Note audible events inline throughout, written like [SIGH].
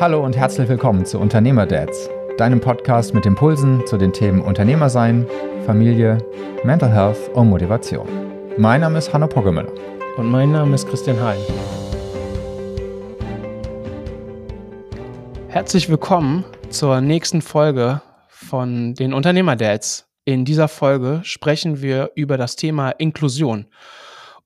Hallo und herzlich willkommen zu Unternehmerdads, deinem Podcast mit Impulsen zu den Themen Unternehmersein, Familie, Mental Health und Motivation. Mein Name ist Hanno Poggemüller. Und mein Name ist Christian Hein. Herzlich willkommen zur nächsten Folge von den Unternehmerdads. In dieser Folge sprechen wir über das Thema Inklusion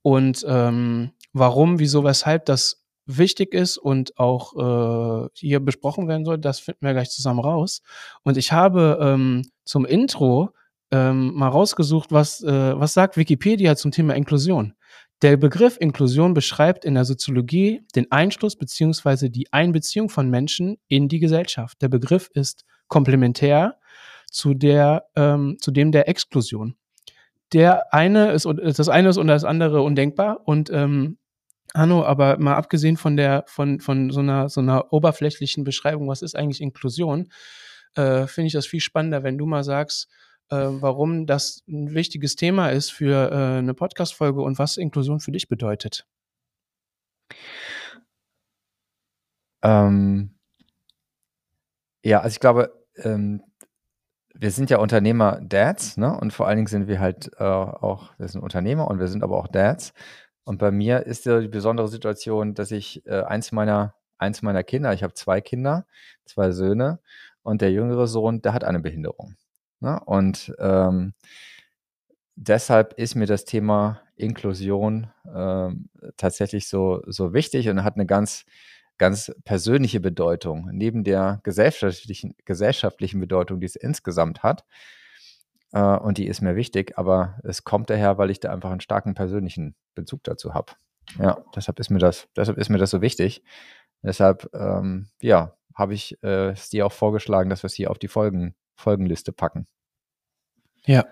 und ähm, warum, wieso, weshalb das wichtig ist und auch äh, hier besprochen werden soll, das finden wir gleich zusammen raus. Und ich habe ähm, zum Intro ähm, mal rausgesucht, was, äh, was sagt Wikipedia zum Thema Inklusion. Der Begriff Inklusion beschreibt in der Soziologie den Einschluss beziehungsweise die Einbeziehung von Menschen in die Gesellschaft. Der Begriff ist komplementär zu der, ähm, zu dem der Exklusion. Der eine ist, das eine ist und das andere undenkbar und ähm, Hanno, aber mal abgesehen von der, von, von so einer, so einer oberflächlichen Beschreibung, was ist eigentlich Inklusion, äh, finde ich das viel spannender, wenn du mal sagst, äh, warum das ein wichtiges Thema ist für äh, eine Podcast-Folge und was Inklusion für dich bedeutet. Ähm, ja, also ich glaube, ähm, wir sind ja Unternehmer-Dads, ne? Und vor allen Dingen sind wir halt äh, auch, wir sind Unternehmer und wir sind aber auch Dads. Und bei mir ist ja die besondere Situation, dass ich äh, eins meiner eins meiner Kinder, ich habe zwei Kinder, zwei Söhne und der jüngere Sohn, der hat eine Behinderung. Ne? Und ähm, deshalb ist mir das Thema Inklusion ähm, tatsächlich so, so wichtig und hat eine ganz, ganz persönliche Bedeutung. Neben der gesellschaftlichen, gesellschaftlichen Bedeutung, die es insgesamt hat, äh, und die ist mir wichtig, aber es kommt daher, weil ich da einfach einen starken persönlichen Bezug dazu habe. Ja, deshalb ist mir das, deshalb ist mir das so wichtig. Deshalb, ähm, ja, habe ich äh, es dir auch vorgeschlagen, dass wir es hier auf die Folgen, Folgenliste packen. Ja.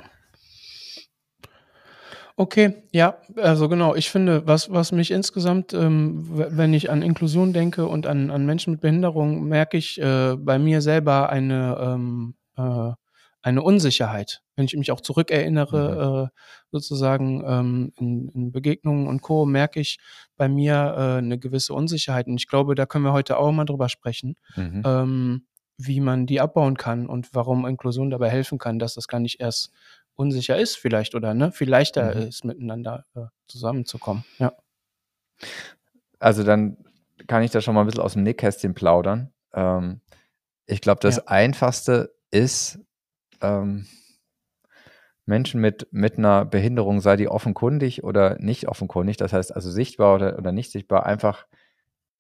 Okay, ja, also genau. Ich finde, was, was mich insgesamt, ähm, wenn ich an Inklusion denke und an, an Menschen mit Behinderung, merke ich äh, bei mir selber eine ähm, äh, eine Unsicherheit. Wenn ich mich auch zurückerinnere, mhm. äh, sozusagen ähm, in, in, Begegnungen und Co., merke ich bei mir äh, eine gewisse Unsicherheit. Und ich glaube, da können wir heute auch mal drüber sprechen, mhm. ähm, wie man die abbauen kann und warum Inklusion dabei helfen kann, dass das gar nicht erst unsicher ist, vielleicht oder ne, viel leichter mhm. ist, miteinander äh, zusammenzukommen. Ja. Also dann kann ich da schon mal ein bisschen aus dem Nähkästchen plaudern. Ähm, ich glaube, das ja. Einfachste ist, ähm, Menschen mit, mit einer Behinderung, sei die offenkundig oder nicht offenkundig, das heißt also sichtbar oder, oder nicht sichtbar, einfach,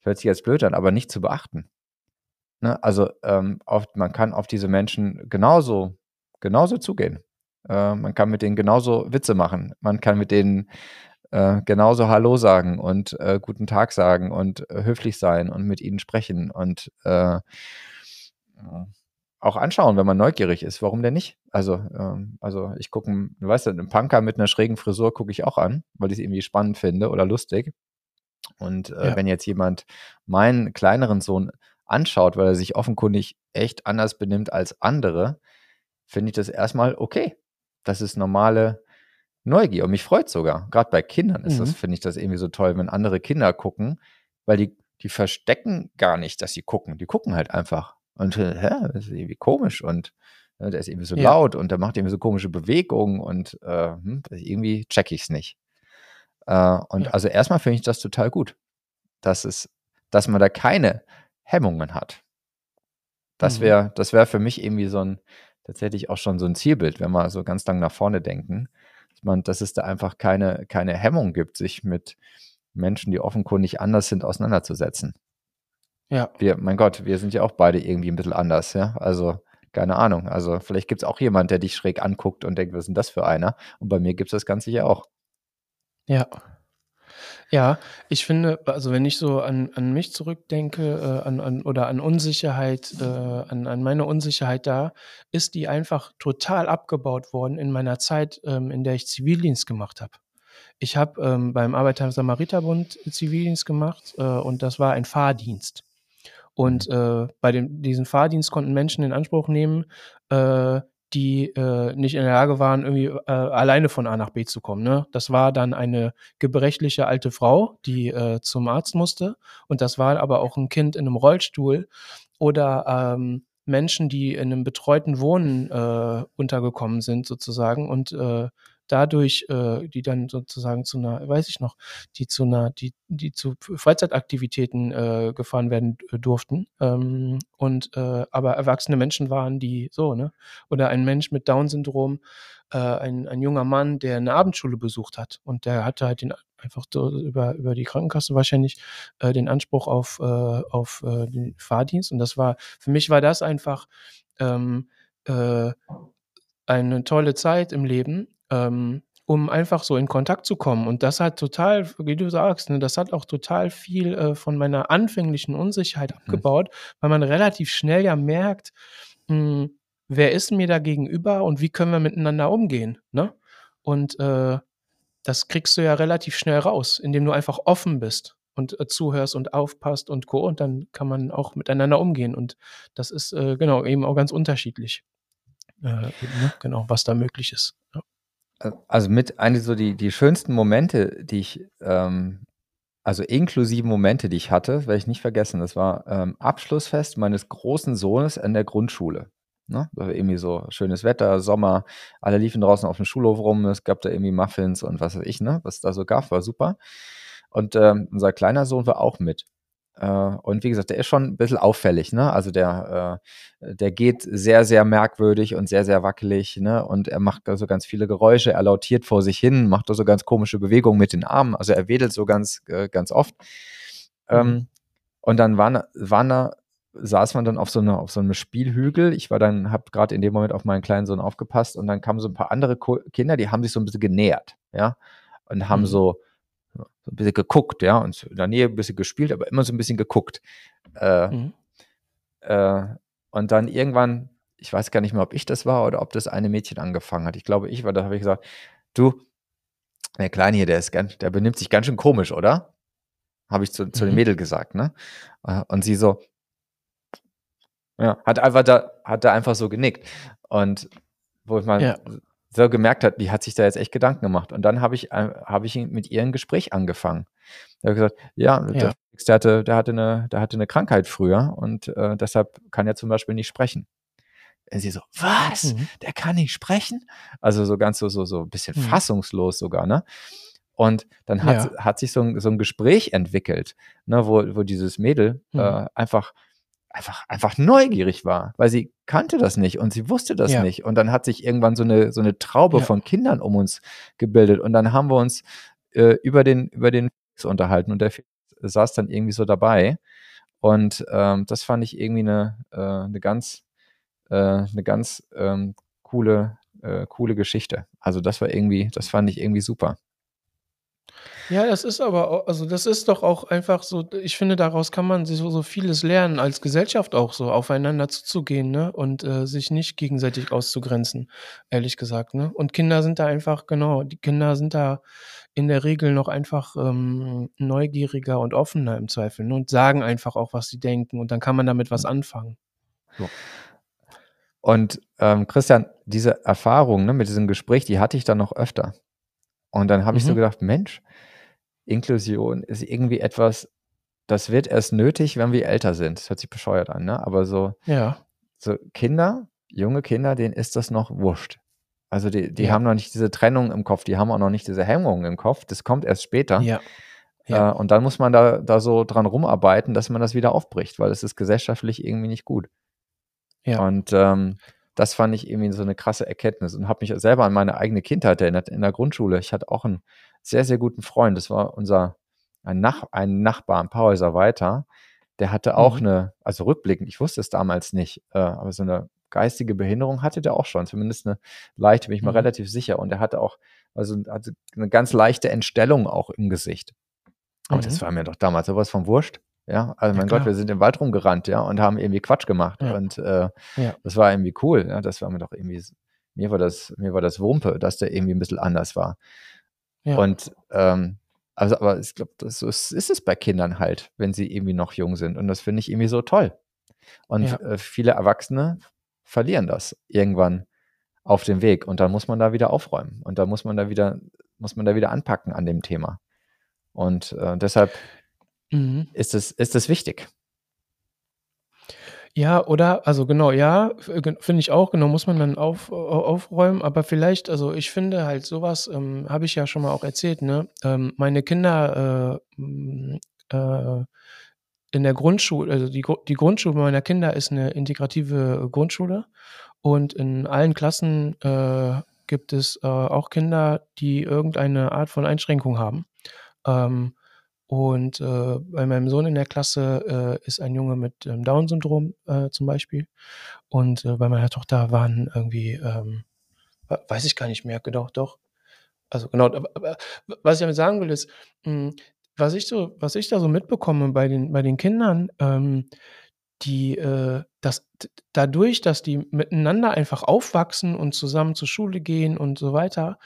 hört sich jetzt blöd an, aber nicht zu beachten. Ne? Also ähm, oft, man kann auf diese Menschen genauso, genauso zugehen. Äh, man kann mit denen genauso Witze machen. Man kann mit denen äh, genauso Hallo sagen und äh, guten Tag sagen und äh, höflich sein und mit ihnen sprechen und äh, auch anschauen, wenn man neugierig ist. Warum denn nicht? Also, ähm, also ich gucke, du weißt einen Punker mit einer schrägen Frisur gucke ich auch an, weil ich es irgendwie spannend finde oder lustig. Und äh, ja. wenn jetzt jemand meinen kleineren Sohn anschaut, weil er sich offenkundig echt anders benimmt als andere, finde ich das erstmal okay. Das ist normale Neugier und mich freut sogar. Gerade bei Kindern ist mhm. das, finde ich das irgendwie so toll, wenn andere Kinder gucken, weil die, die verstecken gar nicht, dass sie gucken. Die gucken halt einfach. Und äh, hä, das ist irgendwie komisch und äh, der ist irgendwie so ja. laut und der macht irgendwie so komische Bewegungen und äh, hm, irgendwie check ich es nicht. Äh, und ja. also erstmal finde ich das total gut, dass es, dass man da keine Hemmungen hat. Das wäre, mhm. das wäre für mich irgendwie so ein, tatsächlich auch schon so ein Zielbild, wenn wir so ganz lang nach vorne denken, dass man, dass es da einfach keine, keine Hemmung gibt, sich mit Menschen, die offenkundig anders sind, auseinanderzusetzen. Ja. Wir, mein Gott, wir sind ja auch beide irgendwie ein bisschen anders, ja. Also, keine Ahnung. Also, vielleicht gibt es auch jemand, der dich schräg anguckt und denkt, was ist denn das für einer? Und bei mir gibt es das Ganze ja auch. Ja. Ja, ich finde, also wenn ich so an, an mich zurückdenke, äh, an, an, oder an Unsicherheit, äh, an, an meine Unsicherheit da, ist die einfach total abgebaut worden in meiner Zeit, ähm, in der ich Zivildienst gemacht habe. Ich habe ähm, beim Arbeiter-Samariter-Bund Zivildienst gemacht äh, und das war ein Fahrdienst. Und äh, bei dem, diesen Fahrdienst konnten Menschen in Anspruch nehmen, äh, die äh, nicht in der Lage waren, irgendwie äh, alleine von A nach B zu kommen. Ne? Das war dann eine gebrechliche alte Frau, die äh, zum Arzt musste. Und das war aber auch ein Kind in einem Rollstuhl oder ähm, Menschen, die in einem betreuten Wohnen äh, untergekommen sind, sozusagen. Und äh, dadurch, äh, die dann sozusagen zu einer, weiß ich noch, die zu einer, die, die zu Freizeitaktivitäten äh, gefahren werden äh, durften. Ähm, und äh, aber erwachsene Menschen waren, die so, ne? Oder ein Mensch mit Down-Syndrom, äh, ein, ein junger Mann, der eine Abendschule besucht hat und der hatte halt den einfach über, über die Krankenkasse wahrscheinlich äh, den Anspruch auf, äh, auf äh, den Fahrdienst. Und das war, für mich war das einfach ähm, äh, eine tolle Zeit im Leben, ähm, um einfach so in Kontakt zu kommen. Und das hat total, wie du sagst, ne, das hat auch total viel äh, von meiner anfänglichen Unsicherheit mhm. abgebaut, weil man relativ schnell ja merkt, mh, hm, wer ist mir da gegenüber und wie können wir miteinander umgehen. Ne? Und äh, das kriegst du ja relativ schnell raus, indem du einfach offen bist und äh, zuhörst und aufpasst und co. Und dann kann man auch miteinander umgehen. Und das ist äh, genau eben auch ganz unterschiedlich. Äh, ne? Genau, was da möglich ist. Also mit eine so die, die schönsten Momente, die ich, ähm, also inklusive Momente, die ich hatte, werde ich nicht vergessen. Das war ähm, Abschlussfest meines großen Sohnes an der Grundschule. Ne? Irgendwie so schönes Wetter, Sommer, alle liefen draußen auf dem Schulhof rum, es gab da irgendwie Muffins und was weiß ich, ne? Was da so gab, war super. Und ähm, unser kleiner Sohn war auch mit. Äh, und wie gesagt, der ist schon ein bisschen auffällig, ne? Also der, äh, der geht sehr, sehr merkwürdig und sehr, sehr wackelig, ne? Und er macht so ganz viele Geräusche, er lautiert vor sich hin, macht da so ganz komische Bewegungen mit den Armen, also er wedelt so ganz, äh, ganz oft. Ähm, mhm. und dann waren, waren da saß man dann auf so, eine, auf so einem Spielhügel. Ich war dann, habe gerade in dem Moment auf meinen kleinen Sohn aufgepasst und dann kamen so ein paar andere Kinder, die haben sich so ein bisschen genähert, ja, und haben mhm. so, so ein bisschen geguckt, ja, und in der Nähe ein bisschen gespielt, aber immer so ein bisschen geguckt. Äh, mhm. äh, und dann irgendwann, ich weiß gar nicht mehr, ob ich das war oder ob das eine Mädchen angefangen hat. Ich glaube, ich war, da habe ich gesagt, du, der Kleine hier, der ist ganz, der benimmt sich ganz schön komisch, oder? Habe ich zu, zu mhm. dem Mädel gesagt, ne? Äh, und sie so, ja, hat einfach da, hat da einfach so genickt. Und wo ich mal ja. So gemerkt hat, die hat sich da jetzt echt Gedanken gemacht. Und dann habe ich, äh, habe ich mit ihr ein Gespräch angefangen. Da habe gesagt, ja, ja. Der, der, hatte, der hatte eine, der hatte eine Krankheit früher und äh, deshalb kann er zum Beispiel nicht sprechen. Und sie so, was? Mhm. Der kann nicht sprechen? Also so ganz so, so, so ein bisschen mhm. fassungslos sogar, ne? Und dann hat, ja. hat sich so ein, so ein Gespräch entwickelt, ne, wo, wo dieses Mädel mhm. äh, einfach einfach, einfach neugierig war, weil sie kannte das nicht und sie wusste das ja. nicht. Und dann hat sich irgendwann so eine, so eine Traube ja. von Kindern um uns gebildet. Und dann haben wir uns äh, über den, über den Felix unterhalten und der Felix saß dann irgendwie so dabei. Und ähm, das fand ich irgendwie eine, äh, eine ganz, äh, eine ganz ähm, coole, äh, coole Geschichte. Also das war irgendwie, das fand ich irgendwie super. Ja, das ist aber au also, das ist doch auch einfach so ich finde, daraus kann man so so vieles lernen, als Gesellschaft auch so aufeinander zuzugehen, ne, und, äh, sich nicht gegenseitig auszugrenzen, ehrlich gesagt, ne? Und Kinder sind da einfach genau, die Kinder sind da in der Regel noch einfach, ähm, neugieriger und offener im Zweifel, ne, und sagen einfach auch, was sie denken und dann kann man damit was anfangen. So. Und, ähm, Christian, diese Erfahrung, ne, mit diesem Gespräch, die hatte ich dann noch öfter. Und dann habe ich so mhm. gedacht: „Mensch, Inklusion ist irgendwie etwas, das wird erst nötig, wenn wir älter sind. Das hört sich bescheuert an, ne? Aber so, ja. so Kinder, junge Kinder, denen ist das noch wurscht. Also die, die ja. haben noch nicht diese Trennung im Kopf, die haben auch noch nicht diese Hemmungen im Kopf. Das kommt erst später. Ja. ja. Äh, und dann muss man da, da so dran rumarbeiten, dass man das wieder aufbricht, weil es ist gesellschaftlich irgendwie nicht gut. Ja. Und ähm, das fand ich irgendwie so eine krasse Erkenntnis und habe mich selber an meine eigene Kindheit erinnert in der Grundschule. Ich hatte auch einen sehr, sehr guten Freund. Das war unser ein, Nach ein Nachbar ein paar Häuser weiter. Der hatte auch mhm. eine, also rückblickend, ich wusste es damals nicht, äh, aber so eine geistige Behinderung hatte der auch schon, zumindest eine leichte, bin ich mal mhm. relativ sicher. Und er hatte auch, also hatte eine ganz leichte Entstellung auch im Gesicht. Aber mhm. das war mir doch damals sowas von Wurscht. Ja, also mein ja, Gott, wir sind im Wald rumgerannt, ja, und haben irgendwie Quatsch gemacht. Ja. Und äh, ja. das war irgendwie cool. Ja, das war mir doch irgendwie, mir war das, mir war das Wumpe, dass der irgendwie ein bisschen anders war. Und ähm, also, aber ich glaube, so ist, ist es bei Kindern halt, wenn sie irgendwie noch jung sind. Und das finde ich irgendwie so toll. Und äh, viele Erwachsene verlieren das irgendwann auf dem Weg. Und dann muss man da wieder aufräumen. Und da muss man da wieder, muss man da wieder anpacken an dem Thema. Und äh, deshalb mhm. ist, es, ist es wichtig. Ja, oder, also genau, ja, finde ich auch, genau, muss man dann auf, aufräumen, aber vielleicht, also ich finde halt sowas, ähm, habe ich ja schon mal auch erzählt, ne? Ähm, meine Kinder äh, äh, in der Grundschule, also die, die Grundschule meiner Kinder ist eine integrative Grundschule und in allen Klassen äh, gibt es äh, auch Kinder, die irgendeine Art von Einschränkung haben. Ähm, und äh, bei meinem Sohn in der Klasse äh, ist ein Junge mit ähm, Down-Syndrom äh, zum Beispiel. Und äh, bei meiner Tochter waren irgendwie, ähm, weiß ich gar nicht mehr, genau, doch. Also genau, was ich damit sagen will, ist, mh, hm, was ich so, was ich da so mitbekomme bei den, bei den Kindern, ähm, die, äh, das, dadurch, dass die miteinander einfach aufwachsen und zusammen zur Schule gehen und so weiter,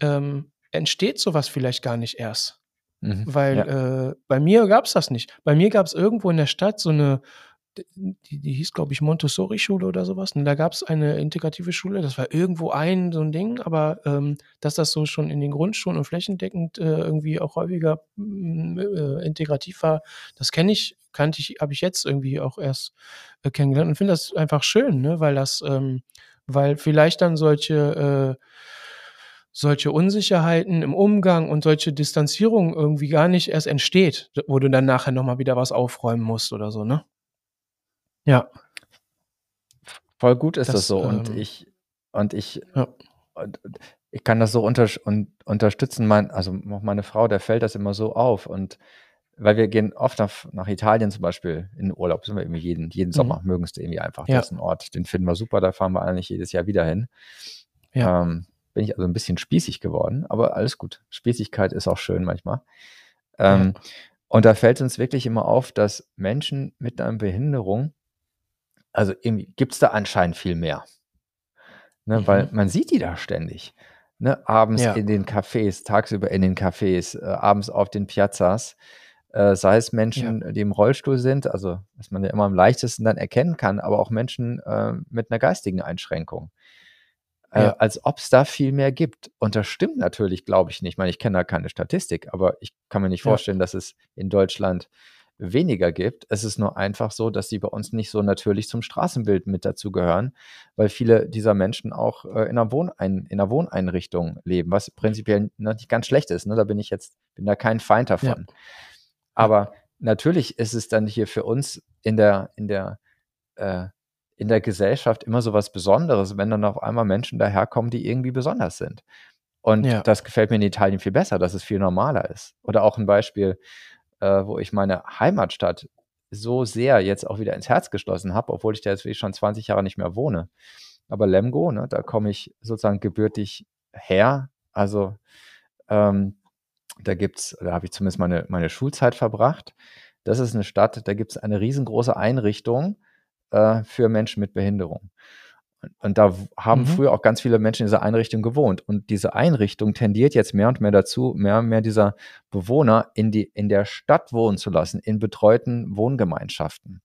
ähm, entsteht sowas vielleicht gar nicht erst. Mhm, Weil ja. äh, bei mir gab es das nicht. Bei mir gab es irgendwo in der Stadt so eine, die, die hieß, glaube ich, Montessori-Schule oder sowas. Und da gab es eine integrative Schule, das war irgendwo ein so ein Ding, aber ähm, dass das so schon in den Grundschulen und flächendeckend äh, irgendwie auch häufiger mm, äh, integrativ war, das kenne ich, kannte ich, habe ich jetzt irgendwie auch erst äh, kennengelernt und finde das einfach schön, ne? weil das, ähm, weil vielleicht dann solche äh, solche Unsicherheiten im Umgang und solche Distanzierung irgendwie gar nicht erst entsteht, wo du dann nachher nochmal wieder was aufräumen musst oder so, ne? Ja. Voll gut ist das, das so. und ähm, ich, und ich, ja. und, ich kann das so unter, und, unterstützen. Mein, also auch meine Frau, der fällt das immer so auf. Und weil wir gehen oft nach, nach Italien zum Beispiel in Urlaub, sind wir irgendwie jeden, jeden Sommer, mhm. mögen es irgendwie einfach. Ja. Das ist ein Ort, den finden wir super, da fahren wir eigentlich jedes Jahr wieder hin. Ja. Ähm, bin ich also ein bisschen spießig geworden, aber alles gut. Spießigkeit ist auch schön manchmal. Ähm, ja. Und da fällt uns wirklich immer auf, dass Menschen mit einer Behinderung, also gibt es da anscheinend viel mehr. Ne, mhm. Weil man sieht die da ständig. Ne, abends ja. in den Cafés, tagsüber in den Cafés, äh, abends auf den Piazzas. Äh, sei es Menschen, ja. die im Rollstuhl sind, also was man ja immer am leichtesten dann erkennen kann, aber auch Menschen äh, mit einer geistigen Einschränkung äh, ja. als ob es da viel mehr gibt. Und das stimmt natürlich, glaube ich nicht. Ich meine, ich kenne da keine Statistik, aber ich kann mir nicht vorstellen, ja. dass es in Deutschland weniger gibt. Es ist nur einfach so, dass sie bei uns nicht so natürlich zum Straßenbild mit dazugehören, weil viele dieser Menschen auch äh, in, einer Wohnein in einer Wohneinrichtung leben, was prinzipiell nicht ganz schlecht ist. Ne? Da bin ich jetzt, bin da kein Feind davon. Ja. Aber natürlich ist es dann hier für uns in der, in der äh, in der Gesellschaft immer so was Besonderes, wenn dann auf einmal Menschen daherkommen, die irgendwie besonders sind. Und ja. das gefällt mir in Italien viel besser, dass es viel normaler ist. Oder auch ein Beispiel, äh, wo ich meine Heimatstadt so sehr jetzt auch wieder ins Herz geschlossen habe, obwohl ich da jetzt schon 20 Jahre nicht mehr wohne. Aber Lemgo, ne, da komme ich sozusagen gebürtig her. Also ähm, da gibt's, da habe ich zumindest meine, meine Schulzeit verbracht. Das ist eine Stadt, da gibt es eine riesengroße Einrichtung, äh, für Menschen mit Behinderung. Und, und da haben mhm. früher auch ganz viele Menschen in dieser Einrichtung gewohnt. Und diese Einrichtung tendiert jetzt mehr und mehr dazu, mehr und mehr dieser Bewohner in, die, in der Stadt wohnen zu lassen, in betreuten Wohngemeinschaften.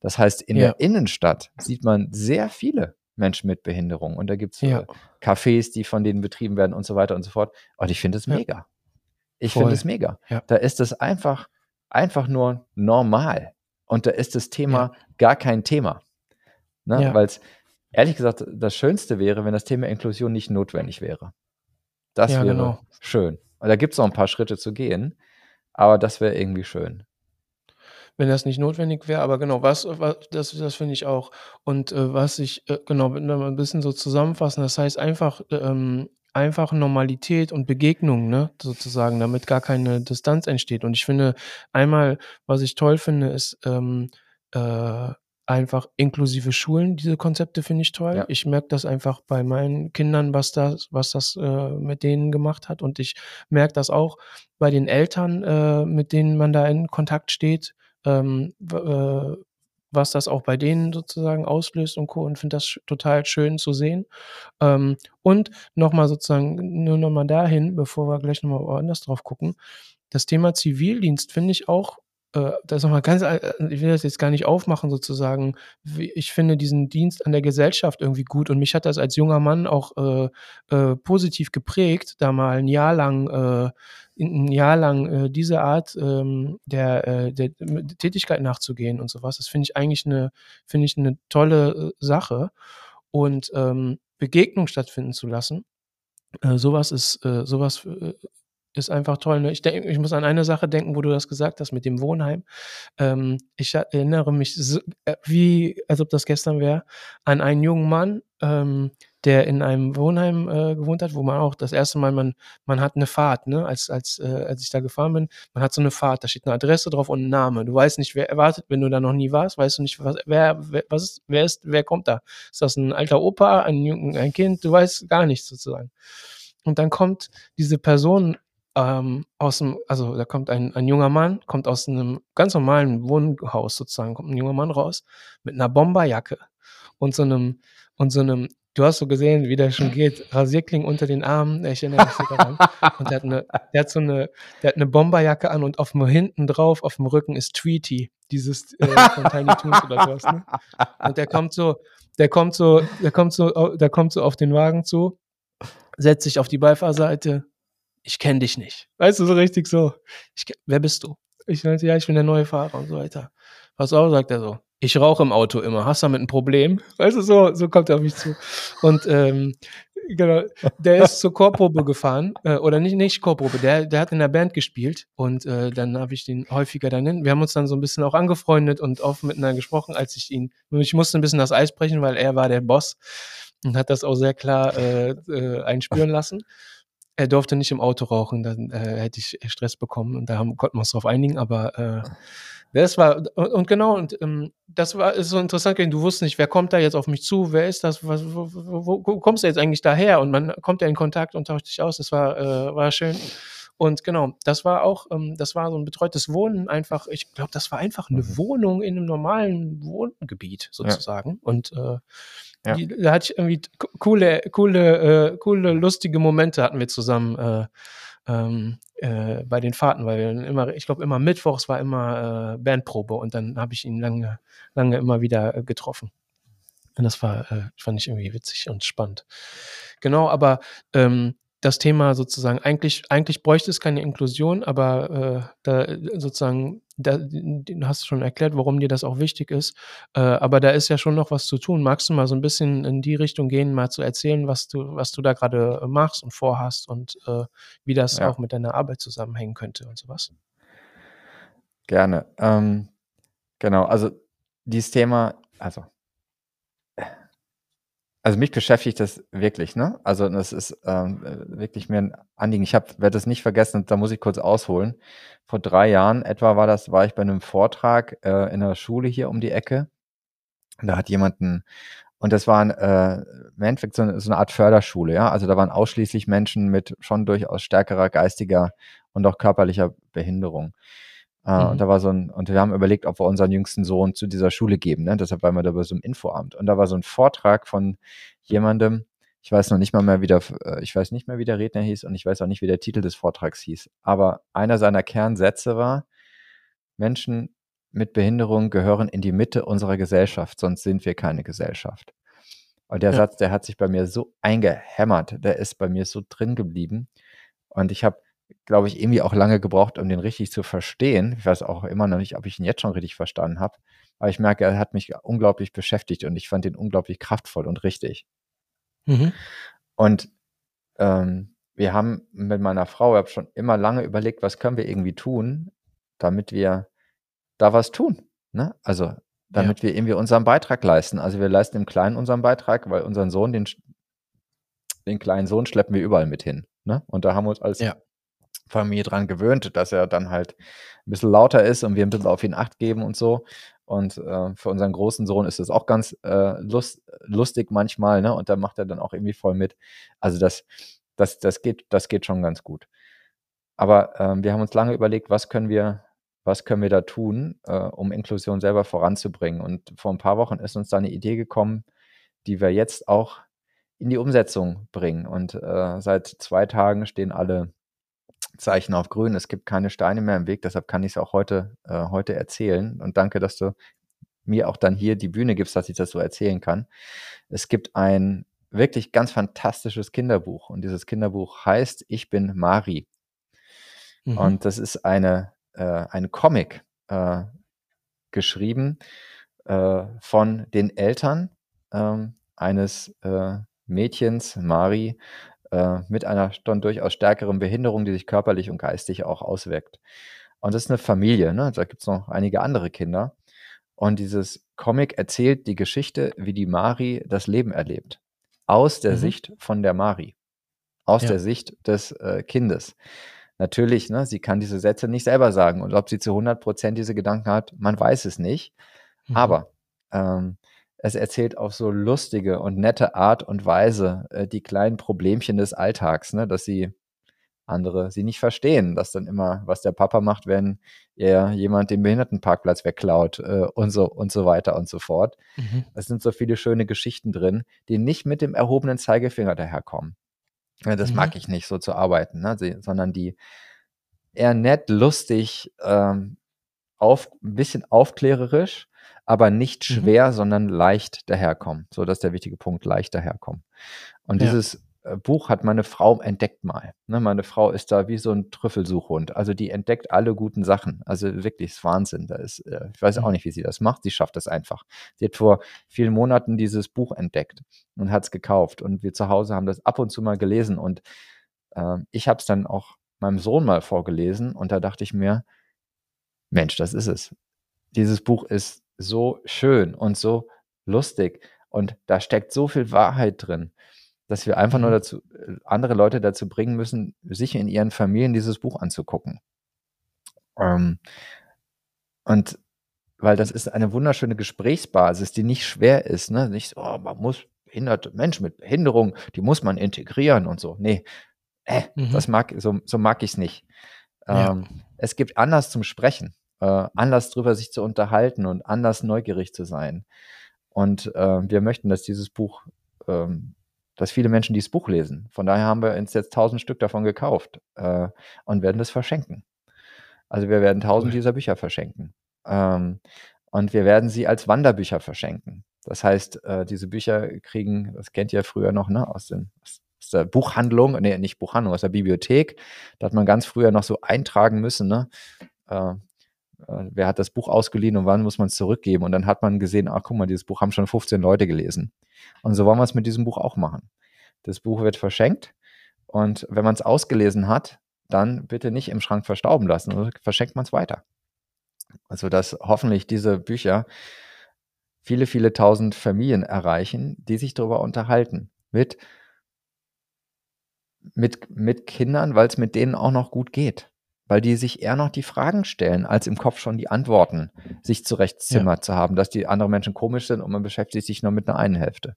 Das heißt, in ja. der Innenstadt sieht man sehr viele Menschen mit Behinderung. Und da gibt es ja. äh, Cafés, die von denen betrieben werden und so weiter und so fort. Und ich finde es mega. Ja. Ich finde es mega. Da ist es einfach, einfach nur normal. Und da ist das Thema ja. gar kein Thema. Ne? Ja. Weil es, ehrlich gesagt, das Schönste wäre, wenn das Thema Inklusion nicht notwendig wäre. Das ja, wäre genau. schön. Und da gibt es noch ein paar Schritte zu gehen, aber das wäre irgendwie schön. Wenn das nicht notwendig wäre, aber genau, was, was das, das finde ich auch. Und äh, was ich, äh, genau, ein bisschen so zusammenfassen, das heißt einfach, ähm, einfach Normalität und Begegnung, ne, sozusagen, damit gar keine Distanz entsteht. Und ich finde, einmal, was ich toll finde, ist ähm, äh, einfach inklusive Schulen. Diese Konzepte finde ich toll. Ja. Ich merke das einfach bei meinen Kindern, was das, was das äh, mit denen gemacht hat. Und ich merke das auch bei den Eltern, äh, mit denen man da in Kontakt steht. Ähm, äh, was das auch bei denen sozusagen auslöst und Co. und finde das total schön zu sehen. Ähm, und nochmal sozusagen, nur nochmal dahin, bevor wir gleich nochmal woanders drauf gucken. Das Thema Zivildienst finde ich auch äh, das nochmal ganz, äh, ich will das jetzt gar nicht aufmachen sozusagen. Ich finde diesen Dienst an der Gesellschaft irgendwie gut und mich hat das als junger Mann auch äh, äh, positiv geprägt, da mal ein Jahr lang, äh, ein Jahr lang äh, diese Art ähm, der, äh, der, Tätigkeit nachzugehen und sowas. Das finde ich eigentlich eine, finde ich eine tolle äh, Sache und ähm, Begegnung stattfinden zu lassen. Äh, sowas ist, äh, sowas äh, ist einfach toll. Ne? Ich, denk, ich muss an eine Sache denken, wo du das gesagt hast mit dem Wohnheim. Ähm, ich erinnere mich, so, wie, als ob das gestern wäre, an einen jungen Mann, ähm, der in einem Wohnheim äh, gewohnt hat, wo man auch das erste Mal, man, man hat eine Fahrt, ne? als, als, äh, als ich da gefahren bin, man hat so eine Fahrt, da steht eine Adresse drauf und ein Name. Du weißt nicht, wer erwartet, wenn du da noch nie warst, weißt du nicht, was, wer, wer, was ist, wer ist, wer kommt da? Ist das ein alter Opa, ein, ein Kind? Du weißt gar nichts sozusagen. Und dann kommt diese Person ähm, aus dem, also da kommt ein, ein junger Mann, kommt aus einem ganz normalen Wohnhaus sozusagen, kommt ein junger Mann raus mit einer Bomberjacke und so einem, und so einem, du hast so gesehen, wie der schon geht, Rasierkling unter den Armen, ich erinnere mich daran. Und der hat, eine, der hat so eine, der hat eine Bomberjacke an und auf dem hinten drauf, auf dem Rücken ist Tweety, dieses äh, von Tiny Toons oder sowas, ne? Und der kommt so, der kommt so, der kommt so, der kommt so auf den Wagen zu, setzt sich auf die Beifahrerseite, ich kenne dich nicht. Weißt du, so richtig so. Ich, wer bist du? Ich meinte, ja, ich bin der neue Fahrer und so weiter. Was auch, sagt er so. Ich rauche im Auto immer. Hast du damit ein Problem? Weißt du, so, so kommt er auf mich zu. Und ähm, genau, der ist zur Chorprobe gefahren, äh, oder nicht, nicht Chorprobe, der, der hat in der Band gespielt und äh, dann habe ich den häufiger dann hin. Wir haben uns dann so ein bisschen auch angefreundet und offen miteinander gesprochen, als ich ihn, ich musste ein bisschen das Eis brechen, weil er war der Boss und hat das auch sehr klar äh, äh, einspüren lassen er durfte nicht im Auto rauchen, dann äh, hätte ich Stress bekommen und da haben, konnten wir uns drauf einigen, aber äh, das war, und, genau, und ähm, das war ist so interessant, du wusstest nicht, wer kommt da jetzt auf mich zu, wer ist das, was, wo, wo, wo kommst du jetzt eigentlich daher? Und man kommt ja in Kontakt und tauscht sich aus, das war, äh, war schön. Und genau, das war auch, ähm, das war so ein betreutes Wohnen einfach, ich glaube, das war einfach eine mhm. Wohnung in einem normalen Wohngebiet sozusagen. Ja. Und äh, ja. Die, da hatte ich irgendwie coole, coole, äh, coole, lustige Momente hatten wir zusammen äh, ähm, äh, bei den Fahrten, weil wir immer, ich glaube, immer mittwochs war immer äh, Bandprobe und dann habe ich ihn lange, lange immer wieder äh, getroffen. Und das war, äh, fand ich irgendwie witzig und spannend. Genau, aber ähm, das Thema sozusagen, eigentlich, eigentlich bräuchte es keine Inklusion, aber äh, da sozusagen, da, du hast schon erklärt, warum dir das auch wichtig ist. Äh, aber da ist ja schon noch was zu tun. Magst du mal so ein bisschen in die Richtung gehen, mal zu erzählen, was du, was du da gerade machst und vorhast und äh, wie das ja. auch mit deiner Arbeit zusammenhängen könnte und sowas? Gerne. Ähm, genau, also dieses Thema, also also mich beschäftigt das wirklich, ne? Also das ist ähm, wirklich mir ein Anliegen. Ich werde das nicht vergessen, da muss ich kurz ausholen. Vor drei Jahren etwa war das, war ich bei einem Vortrag äh, in der Schule hier um die Ecke. Und da hat jemanden, und das war ein, äh, im Endeffekt so eine, so eine Art Förderschule, ja. Also da waren ausschließlich Menschen mit schon durchaus stärkerer geistiger und auch körperlicher Behinderung. Äh, mhm. Und da war so ein, und wir haben überlegt, ob wir unseren jüngsten Sohn zu dieser Schule geben. Ne? Deshalb waren wir da bei so einem Infoamt. Und da war so ein Vortrag von jemandem, ich weiß noch nicht mal mehr, wie der, äh, ich weiß nicht mehr, wie der Redner hieß und ich weiß auch nicht, wie der Titel des Vortrags hieß. Aber einer seiner Kernsätze war, Menschen mit Behinderung gehören in die Mitte unserer Gesellschaft, sonst sind wir keine Gesellschaft. Und der ja. Satz, der hat sich bei mir so eingehämmert, der ist bei mir so drin geblieben. Und ich habe glaube ich, irgendwie auch lange gebraucht, um den richtig zu verstehen. Ich weiß auch immer noch nicht, ob ich ihn jetzt schon richtig verstanden habe. Aber ich merke, er hat mich unglaublich beschäftigt und ich fand ihn unglaublich kraftvoll und richtig. Mhm. Und ähm, wir haben mit meiner Frau, ich habe schon immer lange überlegt, was können wir irgendwie tun, damit wir da was tun. Ne? Also damit ja. wir irgendwie unseren Beitrag leisten. Also wir leisten im Kleinen unseren Beitrag, weil unseren Sohn, den, den kleinen Sohn schleppen wir überall mit hin. Ne? Und da haben wir uns als ja. Familie dran gewöhnt, dass er dann halt ein bisschen lauter ist und wir ein bisschen auf ihn Acht geben und so. Und äh, für unseren großen Sohn ist es auch ganz äh, lust, lustig manchmal, ne? Und da macht er dann auch irgendwie voll mit. Also das, das, das geht, das geht schon ganz gut. Aber ähm, wir haben uns lange überlegt, was können wir, was können wir da tun, äh, um Inklusion selber voranzubringen. Und vor ein paar Wochen ist uns da eine Idee gekommen, die wir jetzt auch in die Umsetzung bringen. Und äh, seit zwei Tagen stehen alle Zeichen auf grün. Es gibt keine Steine mehr im Weg, deshalb kann ich es auch heute, äh, heute erzählen. Und danke, dass du mir auch dann hier die Bühne gibst, dass ich das so erzählen kann. Es gibt ein wirklich ganz fantastisches Kinderbuch und dieses Kinderbuch heißt Ich bin Mari. Mhm. Und das ist eine, äh, ein Comic äh, geschrieben äh, von den Eltern ähm, eines äh, Mädchens, Mari, äh, mit einer schon durchaus stärkeren Behinderung, die sich körperlich und geistig auch auswirkt. Und das ist eine Familie, ne? da gibt es noch einige andere Kinder. Und dieses Comic erzählt die Geschichte, wie die Mari das Leben erlebt. Aus der mhm. Sicht von der Mari. Aus ja. der Sicht des äh, Kindes. Natürlich, ne, sie kann diese Sätze nicht selber sagen. Und ob sie zu 100 Prozent diese Gedanken hat, man weiß es nicht. Mhm. Aber ähm, es erzählt auf so lustige und nette Art und Weise äh, die kleinen Problemchen des Alltags, ne, dass sie andere sie nicht verstehen, dass dann immer, was der Papa macht, wenn er jemand den Behindertenparkplatz wegklaut äh, und so und so weiter und so fort. Mhm. Es sind so viele schöne Geschichten drin, die nicht mit dem erhobenen Zeigefinger daherkommen. Das mhm. mag ich nicht, so zu arbeiten, ne, sondern die eher nett, lustig, ähm, auf, ein bisschen aufklärerisch aber nicht mhm. schwer, mhm. sondern leicht daherkommen. So, das ist der wichtige Punkt, leicht daherkommen. Und ja. dieses äh, Buch hat meine Frau entdeckt mal. Ne, meine Frau ist da wie so ein Trüffelsuchhund. Also die entdeckt alle guten Sachen. Also wirklich, ist Wahnsinn. Da ist, äh, ich weiß auch mhm. nicht, wie sie das macht. Sie schafft das einfach. Sie hat vor vielen Monaten dieses Buch entdeckt und hat es gekauft. Und wir zu Hause haben das ab und zu mal gelesen. Und äh, ich habe es dann auch meinem Sohn mal vorgelesen. Und da dachte ich mir, Mensch, das ist es. Dieses Buch ist so schön und so lustig und da steckt so viel Wahrheit drin, dass wir einfach nur mhm. dazu, äh, andere Leute dazu bringen müssen, sich in ihren Familien dieses Buch anzugucken. Ähm, und weil das ist eine wunderschöne Gesprächsbasis, die nicht schwer ist, ne? Nicht so, oh, man muss behinderte Menschen mit Behinderung, die muss man integrieren und so. Nee, äh, mhm. das mag, so, so mag ich es nicht. Ähm, ja. Es gibt anders zum Sprechen äh, Anlass drüber sich zu unterhalten und anders neugierig zu sein. Und äh, wir möchten, dass dieses Buch, ähm, dass viele Menschen dieses Buch lesen. Von daher haben wir uns jetzt tausend Stück davon gekauft äh, und werden das verschenken. Also wir werden tausend dieser Bücher verschenken. Ähm, und wir werden sie als Wanderbücher verschenken. Das heißt, äh, diese Bücher kriegen, das kennt ihr früher noch, ne, aus, den, aus der Buchhandlung, nee, nicht Buchhandlung, aus der Bibliothek. Da hat man ganz früher noch so eintragen müssen, ne? Äh, wer hat das Buch ausgeliehen und wann muss man es zurückgeben? Und dann hat man gesehen, ach guck mal, dieses Buch haben schon 15 Leute gelesen. Und so wollen wir es mit diesem Buch auch machen. Das Buch wird verschenkt und wenn man es ausgelesen hat, dann bitte nicht im Schrank verstauben lassen, sondern verschenkt man es weiter. Also dass hoffentlich diese Bücher viele, viele tausend Familien erreichen, die sich darüber unterhalten. Mit, mit, mit Kindern, weil es mit denen auch noch gut geht weil die sich eher noch die Fragen stellen, als im Kopf schon die Antworten sich zurechtzimmert ja. zu haben, dass die anderen Menschen komisch sind und man beschäftigt sich nur mit einer einen Hälfte.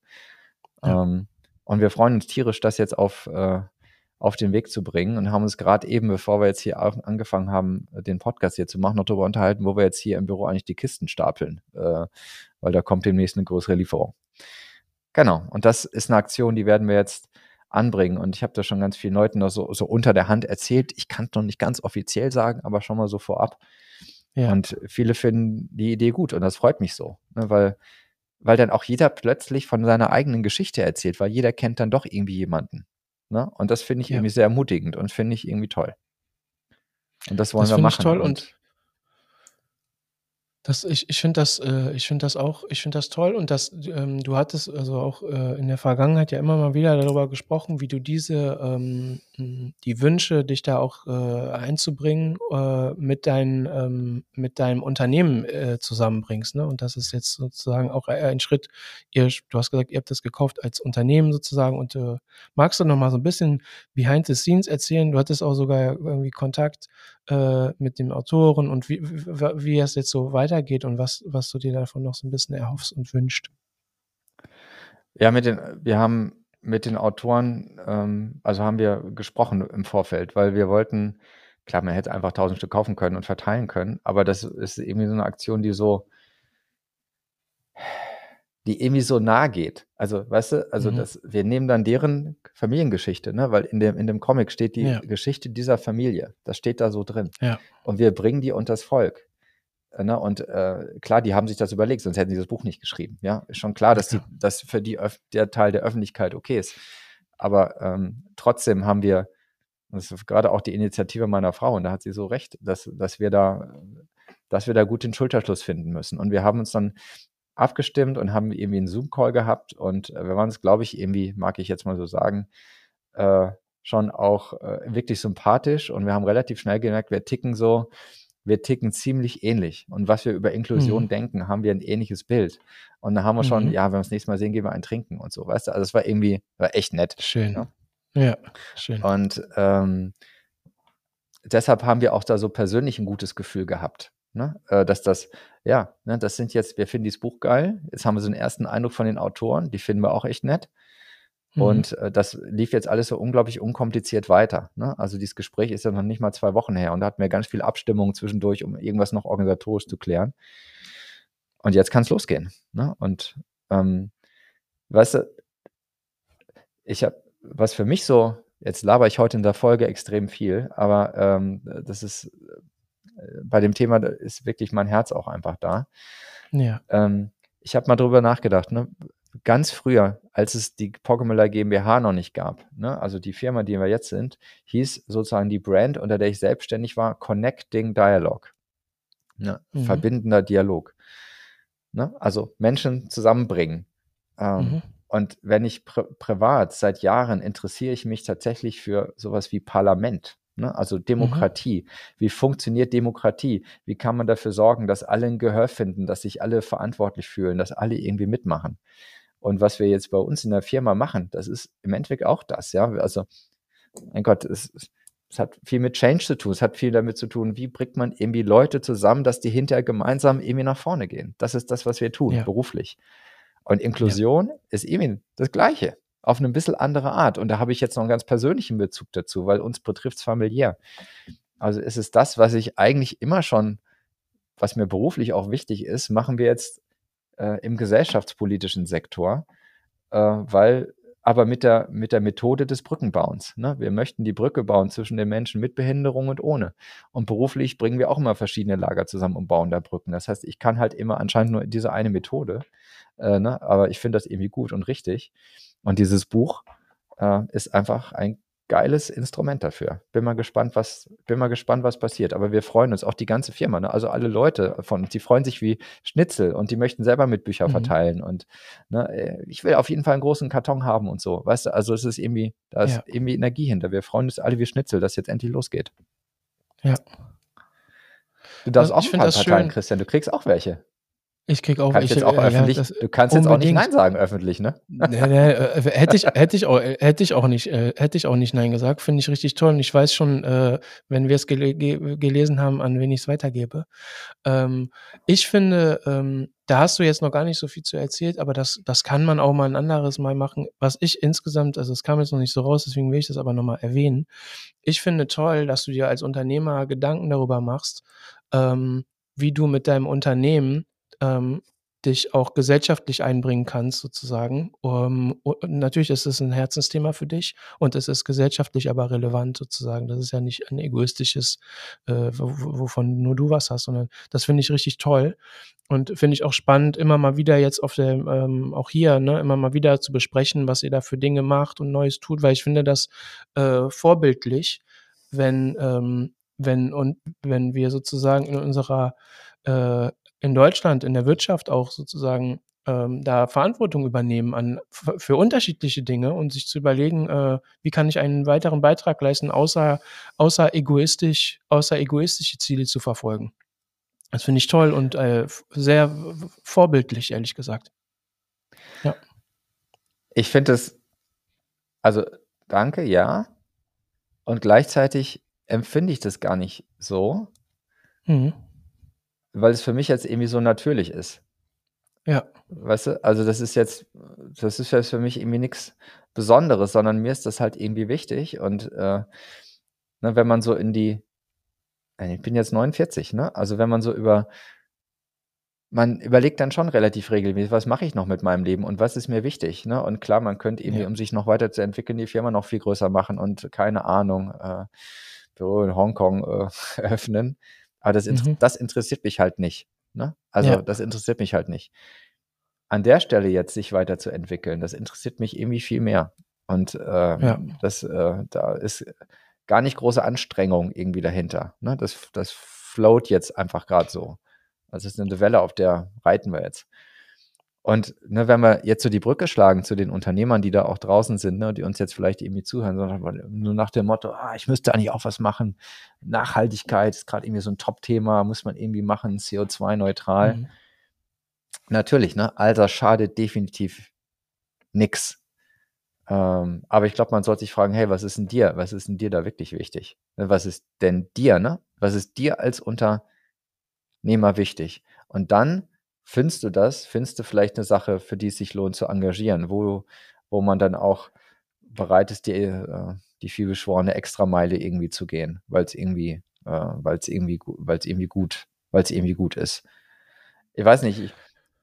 Ja. Ähm, und wir freuen uns tierisch, das jetzt auf, äh, auf den Weg zu bringen und haben uns gerade eben, bevor wir jetzt hier angefangen haben, den Podcast hier zu machen, noch darüber unterhalten, wo wir jetzt hier im Büro eigentlich die Kisten stapeln, äh, weil da kommt demnächst eine größere Lieferung. Genau, und das ist eine Aktion, die werden wir jetzt anbringen. Und ich habe da schon ganz vielen Leuten noch so, so unter der Hand erzählt. Ich kann es noch nicht ganz offiziell sagen, aber schon mal so vorab. Ja. Und viele finden die Idee gut und das freut mich so, ne, weil, weil dann auch jeder plötzlich von seiner eigenen Geschichte erzählt, weil jeder kennt dann doch irgendwie jemanden. Ne? Und das finde ich ja. irgendwie sehr ermutigend und finde ich irgendwie toll. Und das wollen das wir machen. Ich toll und, und das, ich ich finde das, äh, ich finde das auch, ich finde das toll und das, ähm, du hattest also auch äh, in der Vergangenheit ja immer mal wieder darüber gesprochen, wie du diese, ähm, die Wünsche, dich da auch äh, einzubringen, äh, mit, dein, ähm, mit deinem Unternehmen äh, zusammenbringst. Ne? Und das ist jetzt sozusagen auch ein Schritt. Ihr, du hast gesagt, ihr habt das gekauft als Unternehmen sozusagen. Und äh, magst du noch mal so ein bisschen behind the scenes erzählen? Du hattest auch sogar irgendwie Kontakt äh, mit dem Autoren und wie, wie, es jetzt so weitergeht und was, was du dir davon noch so ein bisschen erhoffst und wünscht. Ja, mit den, wir haben mit den Autoren, ähm, also haben wir gesprochen im Vorfeld, weil wir wollten, klar, man hätte einfach tausend Stück kaufen können und verteilen können, aber das ist irgendwie so eine Aktion, die so, die irgendwie so nah geht. Also, weißt du, also Mhm. das, wir nehmen dann deren Familiengeschichte, ne? Weil in dem, in dem Comic steht die Ja. Geschichte dieser Familie. Das steht da so drin. Ja. Und wir bringen die unters Volk. Ne? Und äh, klar, die haben sich das überlegt, sonst hätten sie das Buch nicht geschrieben. Ja, ist schon klar, dass die, dass für die Öff- der Teil der Öffentlichkeit okay ist. Aber ähm, trotzdem haben wir, das ist gerade auch die Initiative meiner Frau, und da hat sie so recht, dass, dass wir da, dass wir da gut den Schulterschluss finden müssen. Und wir haben uns dann abgestimmt und haben irgendwie einen Zoom-Call gehabt und äh, wir waren uns, glaube ich, irgendwie, mag ich jetzt mal so sagen, äh, schon auch äh, wirklich sympathisch und wir haben relativ schnell gemerkt, wir ticken so, wir ticken ziemlich ähnlich. Und was wir über Inklusion Mhm. denken, haben wir ein ähnliches Bild. Und da haben wir schon, Mhm. ja, wenn wir uns nächstes Mal sehen, gehen wir einen trinken und so, weißt du? Also es war irgendwie, war echt nett. Schön. Ja. Ja, schön. Und ähm, deshalb haben wir auch da so persönlich ein gutes Gefühl gehabt. Ne? Äh, dass das, ja, ne, das sind jetzt, wir finden dieses Buch geil. Jetzt haben wir so einen ersten Eindruck von den Autoren, die finden wir auch echt nett. Mhm. Und äh, das lief jetzt alles so unglaublich unkompliziert weiter. Ne? Also dieses Gespräch ist ja noch nicht mal zwei Wochen her und da hatten wir ganz viel Abstimmung zwischendurch, um irgendwas noch organisatorisch zu klären. Und jetzt kann es losgehen. Ne? Und ähm, weißt du, ich habe, was für mich so, jetzt laber ich heute in der Folge extrem viel, aber ähm, das ist bei dem Thema ist wirklich mein Herz auch einfach da. ja. Ähm, ich habe mal drüber nachgedacht, ne? ganz früher, als es die Pokémon GmbH noch nicht gab, ne? also die Firma, die wir jetzt sind, hieß sozusagen die Brand, unter der ich selbstständig war, Connecting Dialogue. Ne? Mhm. Verbindender Dialog. Ne? Also Menschen zusammenbringen. Ähm, Mhm. Und wenn ich pri privat seit Jahren interessiere ich mich tatsächlich für sowas wie Parlament, ne? also Mhm. Demokratie. Wie funktioniert Demokratie? Wie kann man dafür sorgen, dass alle ein Gehör finden, dass sich alle verantwortlich fühlen, dass alle irgendwie mitmachen? Und was wir jetzt bei uns in der Firma machen, das ist im Endeffekt auch das, ja. Also, mein Gott, es, es hat viel mit Change zu tun. Es hat viel damit zu tun, wie bringt man irgendwie Leute zusammen, dass die hinterher gemeinsam irgendwie nach vorne gehen. Das ist das, was wir tun, Ja. beruflich. Und Inklusion ist irgendwie das Gleiche, auf eine bisschen andere Art. Und da habe ich jetzt noch einen ganz persönlichen Bezug dazu, weil uns betrifft es familiär. Also ist es das, was ich eigentlich immer schon, was mir beruflich auch wichtig ist, machen wir jetzt äh, im gesellschaftspolitischen Sektor, äh, weil aber mit der, mit der Methode des Brückenbauens. Ne? Wir möchten die Brücke bauen zwischen den Menschen mit Behinderung und ohne. Und beruflich bringen wir auch immer verschiedene Lager zusammen und bauen da Brücken. Das heißt, ich kann halt immer anscheinend nur diese eine Methode, äh, ne? aber ich finde das irgendwie gut und richtig. Und dieses Buch äh, ist einfach ein geiles Instrument dafür. Bin mal gespannt, was, bin mal gespannt, was passiert. Aber wir freuen uns, auch die ganze Firma, ne? also alle Leute von uns, die freuen sich wie Schnitzel und die möchten selber mit Bücher Mhm. verteilen. Und ne, äh, ich will auf jeden Fall einen großen Karton haben und so. Weißt du, also es ist irgendwie, da ist Ja. irgendwie Energie hinter. Wir freuen uns alle wie Schnitzel, dass jetzt endlich losgeht. Ja. Du darfst Also, auch ein paar verteilen, schön. Christian. Du kriegst auch welche. Ich krieg auch Kannst ich, jetzt auch äh, ja, öffentlich, das, du kannst jetzt auch nicht. Nein sagen öffentlich, ne? Nee, nee, äh, hätte ich, hätte ich auch, äh, hätte ich auch nicht, äh, hätte ich auch nicht Nein gesagt. Finde ich richtig toll. Und ich weiß schon, äh, wenn wir es gele ge gelesen haben, an wen ich es weitergebe. Ähm, ich finde, ähm, da hast du jetzt noch gar nicht so viel zu erzählt, aber das, das kann man auch mal ein anderes Mal machen. Was ich insgesamt, also es kam jetzt noch nicht so raus, deswegen will ich das aber nochmal erwähnen. Ich finde toll, dass du dir als Unternehmer Gedanken darüber machst, ähm, wie du mit deinem Unternehmen ähm, dich auch gesellschaftlich einbringen kannst, sozusagen. Um, und natürlich ist es ein Herzensthema für dich und es ist gesellschaftlich aber relevant, sozusagen. Das ist ja nicht ein egoistisches, äh, wo- wovon nur du was hast, sondern das finde ich richtig toll und finde ich auch spannend, immer mal wieder jetzt auf der, ähm, auch hier, ne, immer mal wieder zu besprechen, was ihr da für Dinge macht und Neues tut, weil ich finde das äh, vorbildlich, wenn, ähm, wenn und wenn wir sozusagen in unserer äh, in Deutschland, in der Wirtschaft auch sozusagen ähm, da Verantwortung übernehmen an für unterschiedliche Dinge und sich zu überlegen, äh, wie kann ich einen weiteren Beitrag leisten, außer, außer egoistisch, außer egoistische Ziele zu verfolgen. Das finde ich toll und äh, sehr vorbildlich, ehrlich gesagt. Ja. Ich finde es, also danke, ja. Und gleichzeitig empfinde ich das gar nicht so, Mhm. Weil es für mich jetzt irgendwie so natürlich ist. Ja. Weißt du, also das ist jetzt, das ist jetzt für mich irgendwie nichts Besonderes, sondern mir ist das halt irgendwie wichtig. Und äh, ne, wenn man so in die, äh, ich bin jetzt 49, ne? Also wenn man so über man überlegt dann schon relativ regelmäßig, was mache ich noch mit meinem Leben und was ist mir wichtig, ne? Und klar, man könnte irgendwie, Ja. um sich noch weiterzuentwickeln, die Firma noch viel größer machen und keine Ahnung, äh, Büro in Hongkong äh, [LAUGHS] eröffnen. Aber das, Mhm. das interessiert mich halt nicht. Ne? Also Ja. das interessiert mich halt nicht. An der Stelle jetzt sich weiterzuentwickeln, das interessiert mich irgendwie viel mehr. Und ähm, Ja. das, äh, da ist gar nicht große Anstrengung irgendwie dahinter. Ne? Das, das float jetzt einfach gerade so. Also es ist eine Welle, auf der reiten wir jetzt. Und ne, wenn wir jetzt so die Brücke schlagen zu den Unternehmern, die da auch draußen sind, ne, die uns jetzt vielleicht irgendwie zuhören, sondern nur nach dem Motto, ah, ich müsste eigentlich auch was machen. Nachhaltigkeit ist gerade irgendwie so ein Top-Thema, muss man irgendwie machen, CO2-neutral. Mhm. Natürlich, ne? Alter schadet definitiv nix. Ähm, aber ich glaube, man sollte sich fragen, hey, was ist denn dir? Was ist denn dir da wirklich wichtig? Ne, Was ist denn dir, ne? Was ist dir als Unternehmer wichtig? Und dann findest du das, findest du vielleicht eine Sache, für die es sich lohnt zu engagieren, wo, wo man dann auch bereit ist, die, äh, die vielbeschworene Extrameile irgendwie zu gehen, weil es irgendwie, äh, weil es irgendwie, weil es irgendwie gut, weil es irgendwie gut ist. Ich weiß nicht, ich,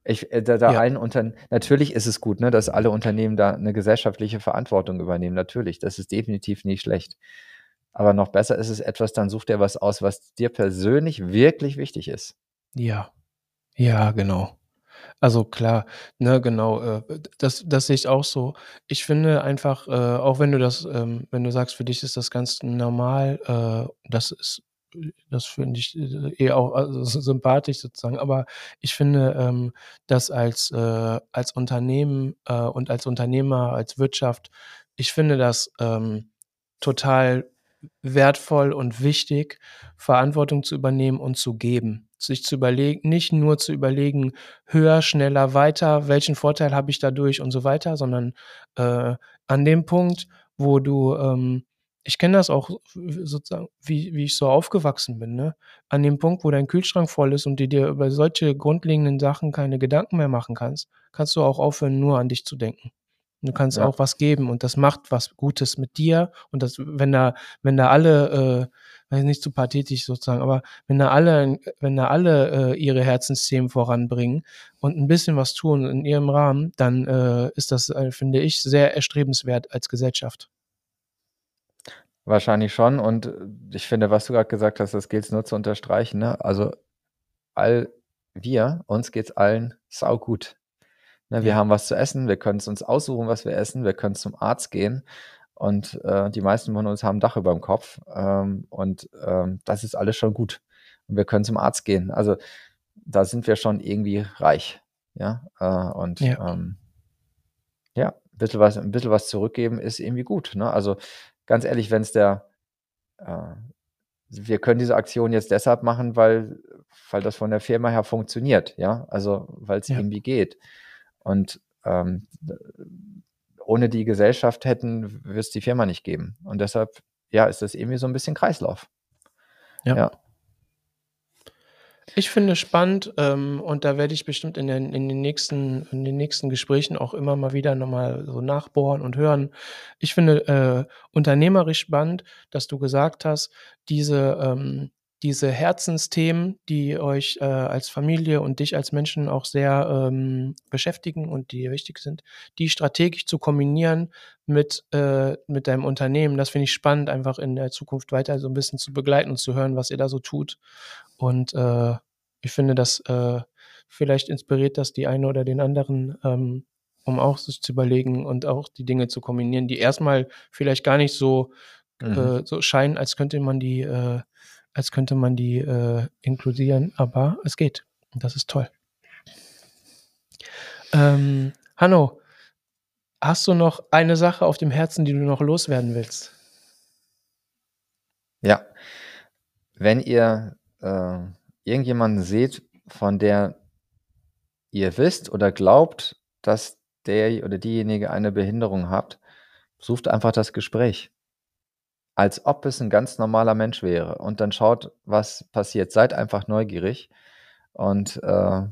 ich äh, da, da Ja. allen Unter natürlich ist es gut, ne, dass alle Unternehmen da eine gesellschaftliche Verantwortung übernehmen. Natürlich, das ist definitiv nicht schlecht. Aber noch besser ist es etwas, dann such dir was aus, was dir persönlich wirklich wichtig ist. Ja. Ja, genau. Also klar, ne, genau, äh, das das sehe ich auch so. Ich finde einfach, äh, auch wenn du das ähm, wenn du sagst, für dich ist das ganz normal, äh, das ist das finde ich, äh, eher auch also [LAUGHS] sympathisch sozusagen, aber ich finde, ähm, das als äh, als Unternehmen, äh, und als Unternehmer, als Wirtschaft ich finde das, ähm, total wertvoll und wichtig, Verantwortung zu übernehmen und zu geben. Sich zu überlegen nicht nur zu überlegen: „Höher, schneller, weiter, welchen Vorteil habe ich dadurch“ und so weiter, sondern, äh, an dem Punkt, wo du, ähm ich kenne das auch sozusagen, wie wie ich so aufgewachsen bin, ne? An dem Punkt, wo dein Kühlschrank voll ist und du dir über solche grundlegenden Sachen keine Gedanken mehr machen kannst, kannst du auch aufhören, nur an dich zu denken. Du kannst Ja. auch was geben und das macht was Gutes mit dir und das wenn da wenn da alle, äh weiß nicht zu pathetisch sozusagen, aber wenn da alle wenn da alle, äh, ihre Herzensthemen voranbringen und 'n bisschen was tun in ihrem Rahmen, dann, äh, ist das, äh, finde ich, sehr erstrebenswert als Gesellschaft. Wahrscheinlich schon. Und ich finde, was du gerade gesagt hast, das gilt es nur zu unterstreichen. Ne? Also all wir, uns geht's allen saugut. Ne? Wir Ja. haben was zu essen, wir können es uns aussuchen, was wir essen, wir können zum Arzt gehen. Und äh, die meisten von uns haben ein Dach über dem Kopf. Ähm, und ähm, das ist alles schon gut. Und wir können zum Arzt gehen. Also da sind wir schon irgendwie reich. Ja. Äh, und Ja. ähm, ja, ein bisschen was, ein bisschen was zurückgeben ist irgendwie gut. Ne? Also ganz ehrlich, wenn es der, äh, wir können diese Aktion jetzt deshalb machen, weil, weil das von der Firma her funktioniert, ja, also weil es Ja. irgendwie geht. Und ähm, ohne die Gesellschaft hätten, wird es die Firma nicht geben. Und deshalb, ja, ist das irgendwie so ein bisschen Kreislauf. Ja. Ja. Ich finde spannend, ähm, und da werde ich bestimmt in den in den nächsten in den nächsten Gesprächen auch immer mal wieder noch mal so nachbohren und hören. Ich finde, äh, unternehmerisch spannend, dass du gesagt hast, diese ähm, diese Herzensthemen, die euch, äh, als Familie und dich als Menschen auch sehr, ähm, beschäftigen und die wichtig sind, die strategisch zu kombinieren mit äh, mit deinem Unternehmen. Das finde ich spannend, einfach in der Zukunft weiter so 'n bisschen zu begleiten und zu hören, was ihr da so tut. Und, äh, ich finde, das äh, vielleicht inspiriert das die eine oder den anderen, ähm, um auch sich zu überlegen und auch die Dinge zu kombinieren, die erst mal vielleicht gar nicht so Mhm. äh, so scheinen, als könnte man die äh, als könnte man die, äh, inkludieren, aber es geht. Und das ist toll. Ähm, Hanno, hast du noch eine Sache auf dem Herzen, die du noch loswerden willst? Ja. Wenn ihr äh, irgendjemanden seht, von der ihr wisst oder glaubt, dass der oder diejenige eine Behinderung hat, sucht einfach das Gespräch. Als ob es ein ganz normaler Mensch wäre. Und dann schaut, was passiert. Seid einfach neugierig. Und äh,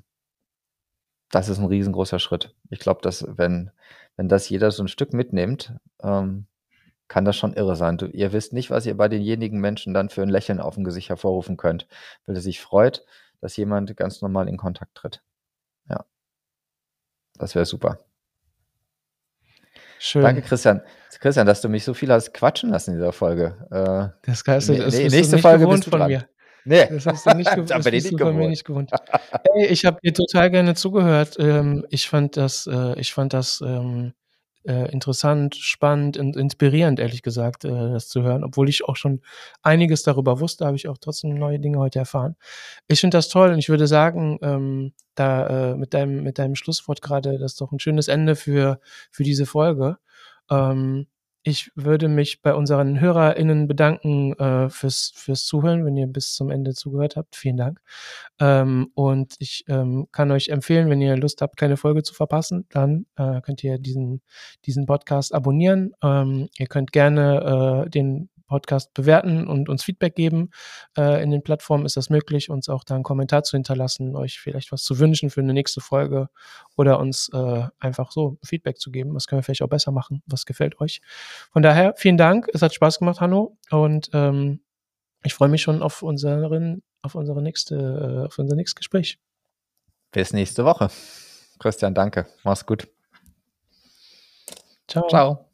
das ist ein riesengroßer Schritt. Ich glaube, dass wenn, wenn das jeder so ein Stück mitnimmt, ähm, kann das schon irre sein. Du, ihr wisst nicht, was ihr bei denjenigen Menschen dann für ein Lächeln auf dem Gesicht hervorrufen könnt, weil er sich freut, dass jemand ganz normal in Kontakt tritt. Ja. Das wäre super. Schön. Danke, Christian. Christian, dass du mich so viel hast quatschen lassen in dieser Folge. Äh, das, heißt, das, nee, nächste Folge bist du von dran. mir. Nee. Das hast du nicht, [LAUGHS] das bist du von mir nicht gewohnt. Hey, ich habe dir total gerne zugehört. Ähm, ich fand das, äh, ich fand das ähm, äh, interessant, spannend und inspirierend, ehrlich gesagt, äh, das zu hören. Obwohl ich auch schon einiges darüber wusste, habe ich auch trotzdem neue Dinge heute erfahren. Ich finde das toll und ich würde sagen, ähm, da äh, mit deinem mit deinem Schlusswort gerade, das ist doch ein schönes Ende für für diese Folge. Ähm, ich würde mich bei unseren HörerInnen bedanken äh, fürs, fürs Zuhören, wenn ihr bis zum Ende zugehört habt. Vielen Dank. Ähm, und ich ähm, kann euch empfehlen, wenn ihr Lust habt, keine Folge zu verpassen, dann äh, könnt ihr diesen, diesen Podcast abonnieren. Ähm, ihr könnt gerne äh, den Podcast bewerten und uns Feedback geben. Äh, in den Plattformen ist das möglich, uns auch da einen Kommentar zu hinterlassen, euch vielleicht was zu wünschen für eine nächste Folge oder uns äh, einfach so Feedback zu geben. Was können wir vielleicht auch besser machen? Was gefällt euch? Von daher, vielen Dank. Es hat Spaß gemacht, Hanno. Und ähm, ich freue mich schon auf unseren, auf unsere nächste, äh, auf unser nächstes Gespräch. Bis nächste Woche. Christian, danke. Mach's gut. Ciao. Ciao.